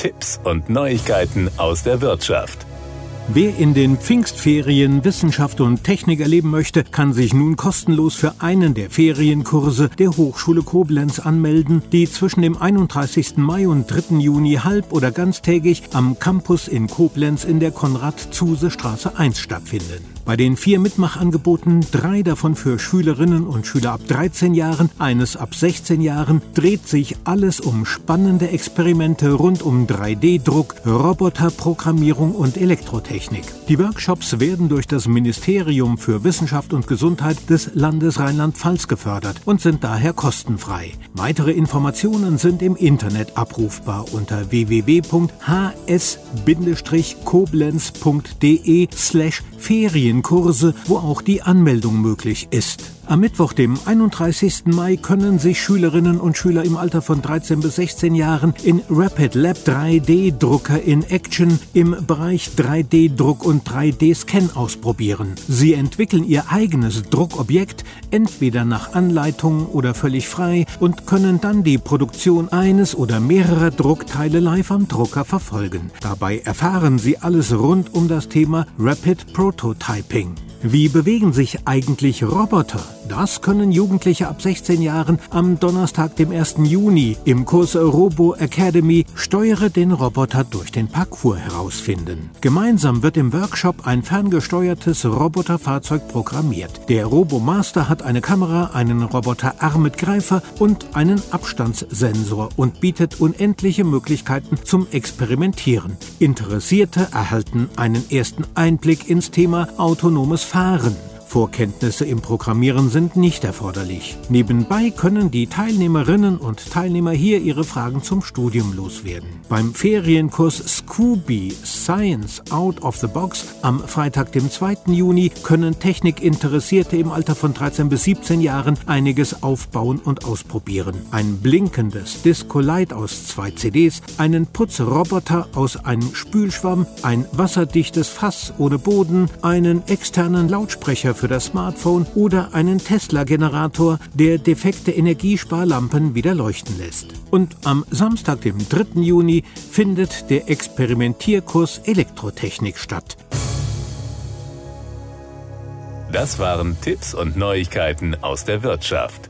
Tipps und Neuigkeiten aus der Wirtschaft. Wer in den Pfingstferien Wissenschaft und Technik erleben möchte, kann sich nun kostenlos für einen der Ferienkurse der Hochschule Koblenz anmelden, die zwischen dem 31. Mai und 3. Juni halb- oder ganztägig am Campus in Koblenz in der Konrad-Zuse-Straße 1 stattfinden. Bei den vier Mitmachangeboten, drei davon für Schülerinnen und Schüler ab 13 Jahren, eines ab 16 Jahren, dreht sich alles um spannende Experimente rund um 3D-Druck, Roboterprogrammierung und Elektrotechnik. Die Workshops werden durch das Ministerium für Wissenschaft und Gesundheit des Landes Rheinland-Pfalz gefördert und sind daher kostenfrei. Weitere Informationen sind im Internet abrufbar unter www.hs-koblenz.de slash Ferienkurse, wo auch die Anmeldung möglich ist. Am Mittwoch, dem 31. Mai, können sich Schülerinnen und Schüler im Alter von 13 bis 16 Jahren in Rapid Lab 3D-Drucker in Action im Bereich 3D-Druck und 3D-Scan ausprobieren. Sie entwickeln ihr eigenes Druckobjekt, entweder nach Anleitung oder völlig frei, und können dann die Produktion eines oder mehrerer Druckteile live am Drucker verfolgen. Dabei erfahren sie alles rund um das Thema Rapid Prototyping. Wie bewegen sich eigentlich Roboter? Das können Jugendliche ab 16 Jahren am Donnerstag, dem 1. Juni im Kurs Robo Academy Steuere den Roboter durch den Parcours herausfinden. Gemeinsam wird im Workshop ein ferngesteuertes Roboterfahrzeug programmiert. Der Robomaster hat eine Kamera, einen Roboterarm mit Greifer und einen Abstandssensor und bietet unendliche Möglichkeiten zum Experimentieren. Interessierte erhalten einen ersten Einblick ins Thema autonomes Fahren. Vorkenntnisse im Programmieren sind nicht erforderlich. Nebenbei können die Teilnehmerinnen und Teilnehmer hier ihre Fragen zum Studium loswerden. Beim Ferienkurs Scooby Science Out of the Box am Freitag, dem 2. Juni, können Technikinteressierte im Alter von 13 bis 17 Jahren einiges aufbauen und ausprobieren. Ein blinkendes Disco Light aus zwei CDs, einen Putzroboter aus einem Spülschwamm, ein wasserdichtes Fass ohne Boden, einen externen Lautsprecher für das Smartphone oder einen Tesla-Generator, der defekte Energiesparlampen wieder leuchten lässt. Und am Samstag, dem 3. Juni, findet der Experimentierkurs Elektrotechnik statt. Das waren Tipps und Neuigkeiten aus der Wirtschaft.